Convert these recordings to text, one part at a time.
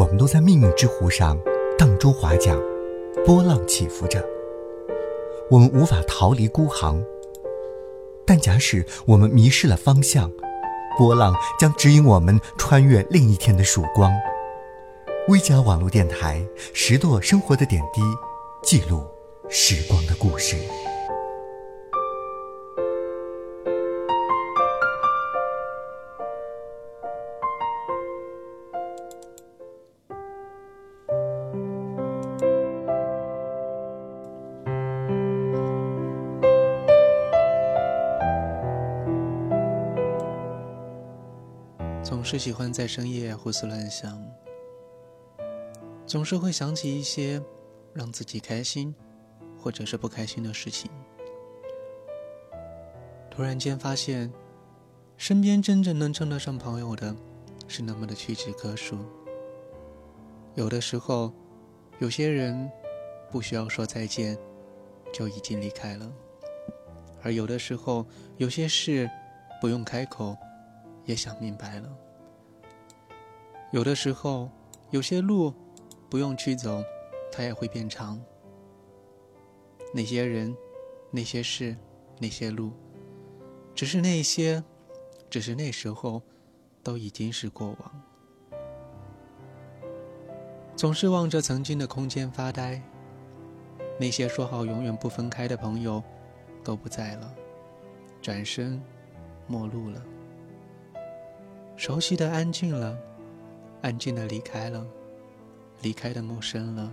我们都在命运之湖上荡舟划桨，波浪起伏着。我们无法逃离孤航，但假使我们迷失了方向，波浪将指引我们穿越另一天的曙光。微加网络电台，拾掇生活的点滴，记录时光的故事。是喜欢在深夜胡思乱想，总是会想起一些让自己开心或者是不开心的事情。突然间发现，身边真正能称得上朋友的，是那么的屈指可数。有的时候，有些人不需要说再见，就已经离开了；而有的时候，有些事不用开口。也想明白了，有的时候，有些路不用去走，它也会变长。那些人，那些事，那些路，只是那些，只是那时候，都已经是过往。总是望着曾经的空间发呆，那些说好永远不分开的朋友，都不在了，转身，陌路了。熟悉的安静了，安静的离开了，离开的陌生了，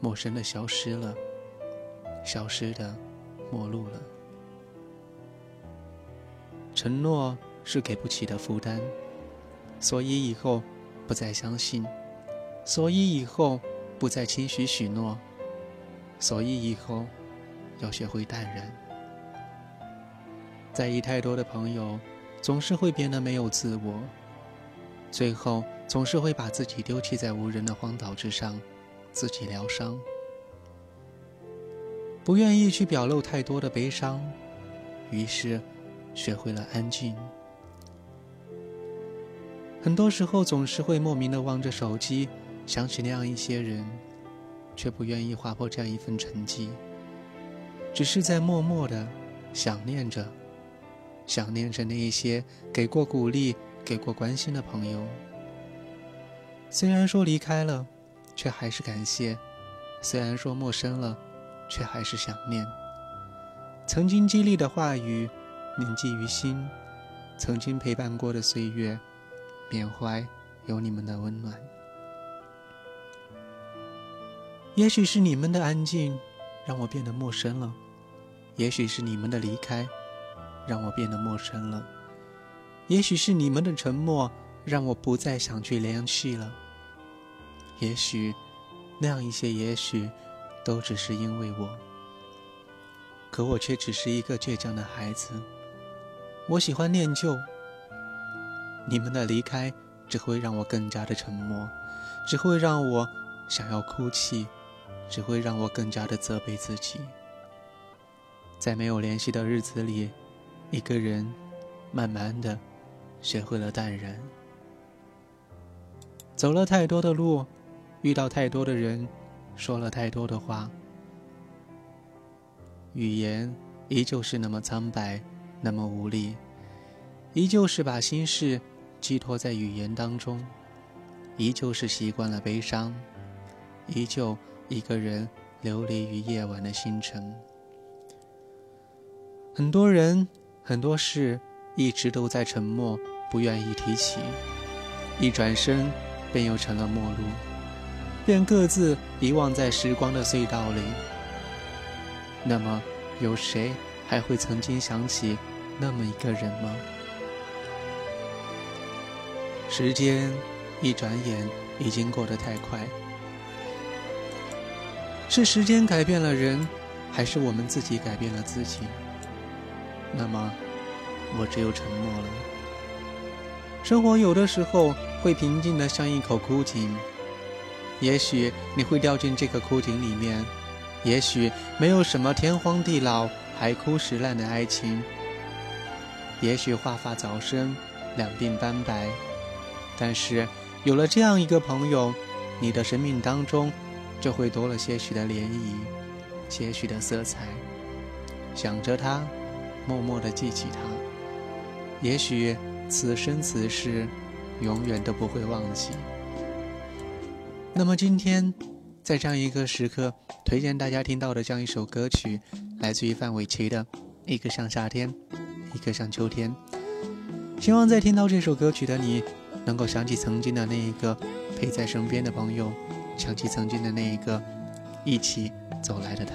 陌生的消失了，消失的陌路了。承诺是给不起的负担，所以以后不再相信，所以以后不再轻许许诺，所以以后要学会淡然。在意太多的朋友。总是会变得没有自我，最后总是会把自己丢弃在无人的荒岛之上，自己疗伤。不愿意去表露太多的悲伤，于是学会了安静。很多时候总是会莫名的望着手机，想起那样一些人，却不愿意划破这样一份沉寂，只是在默默的想念着。想念着那一些给过鼓励、给过关心的朋友。虽然说离开了，却还是感谢；虽然说陌生了，却还是想念。曾经激励的话语，铭记于心；曾经陪伴过的岁月，缅怀有你们的温暖。也许是你们的安静，让我变得陌生了；也许是你们的离开。让我变得陌生了，也许是你们的沉默让我不再想去联系了。也许，那样一些也许，都只是因为我。可我却只是一个倔强的孩子，我喜欢念旧。你们的离开只会让我更加的沉默，只会让我想要哭泣，只会让我更加的责备自己。在没有联系的日子里。一个人，慢慢的，学会了淡然。走了太多的路，遇到太多的人，说了太多的话，语言依旧是那么苍白，那么无力，依旧是把心事寄托在语言当中，依旧是习惯了悲伤，依旧一个人流离于夜晚的星辰。很多人。很多事一直都在沉默，不愿意提起，一转身便又成了陌路，便各自遗忘在时光的隧道里。那么，有谁还会曾经想起那么一个人吗？时间一转眼已经过得太快，是时间改变了人，还是我们自己改变了自己？那么，我只有沉默了。生活有的时候会平静的像一口枯井，也许你会掉进这个枯井里面，也许没有什么天荒地老、海枯石烂的爱情，也许华发早生、两鬓斑白，但是有了这样一个朋友，你的生命当中就会多了些许的涟漪，些许的色彩。想着他，默默的记起他，也许此生此世，永远都不会忘记。那么今天，在这样一个时刻，推荐大家听到的这样一首歌曲，来自于范玮琪的《一个像夏天，一个像秋天》。希望在听到这首歌曲的你，能够想起曾经的那一个陪在身边的朋友，想起曾经的那一个一起走来的他。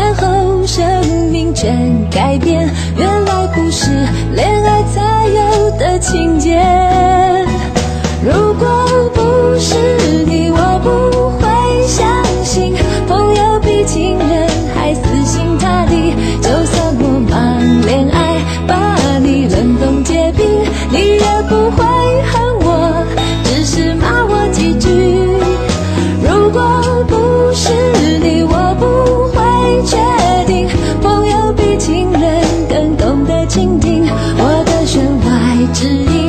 改变，原来不是恋爱才有的情节。只因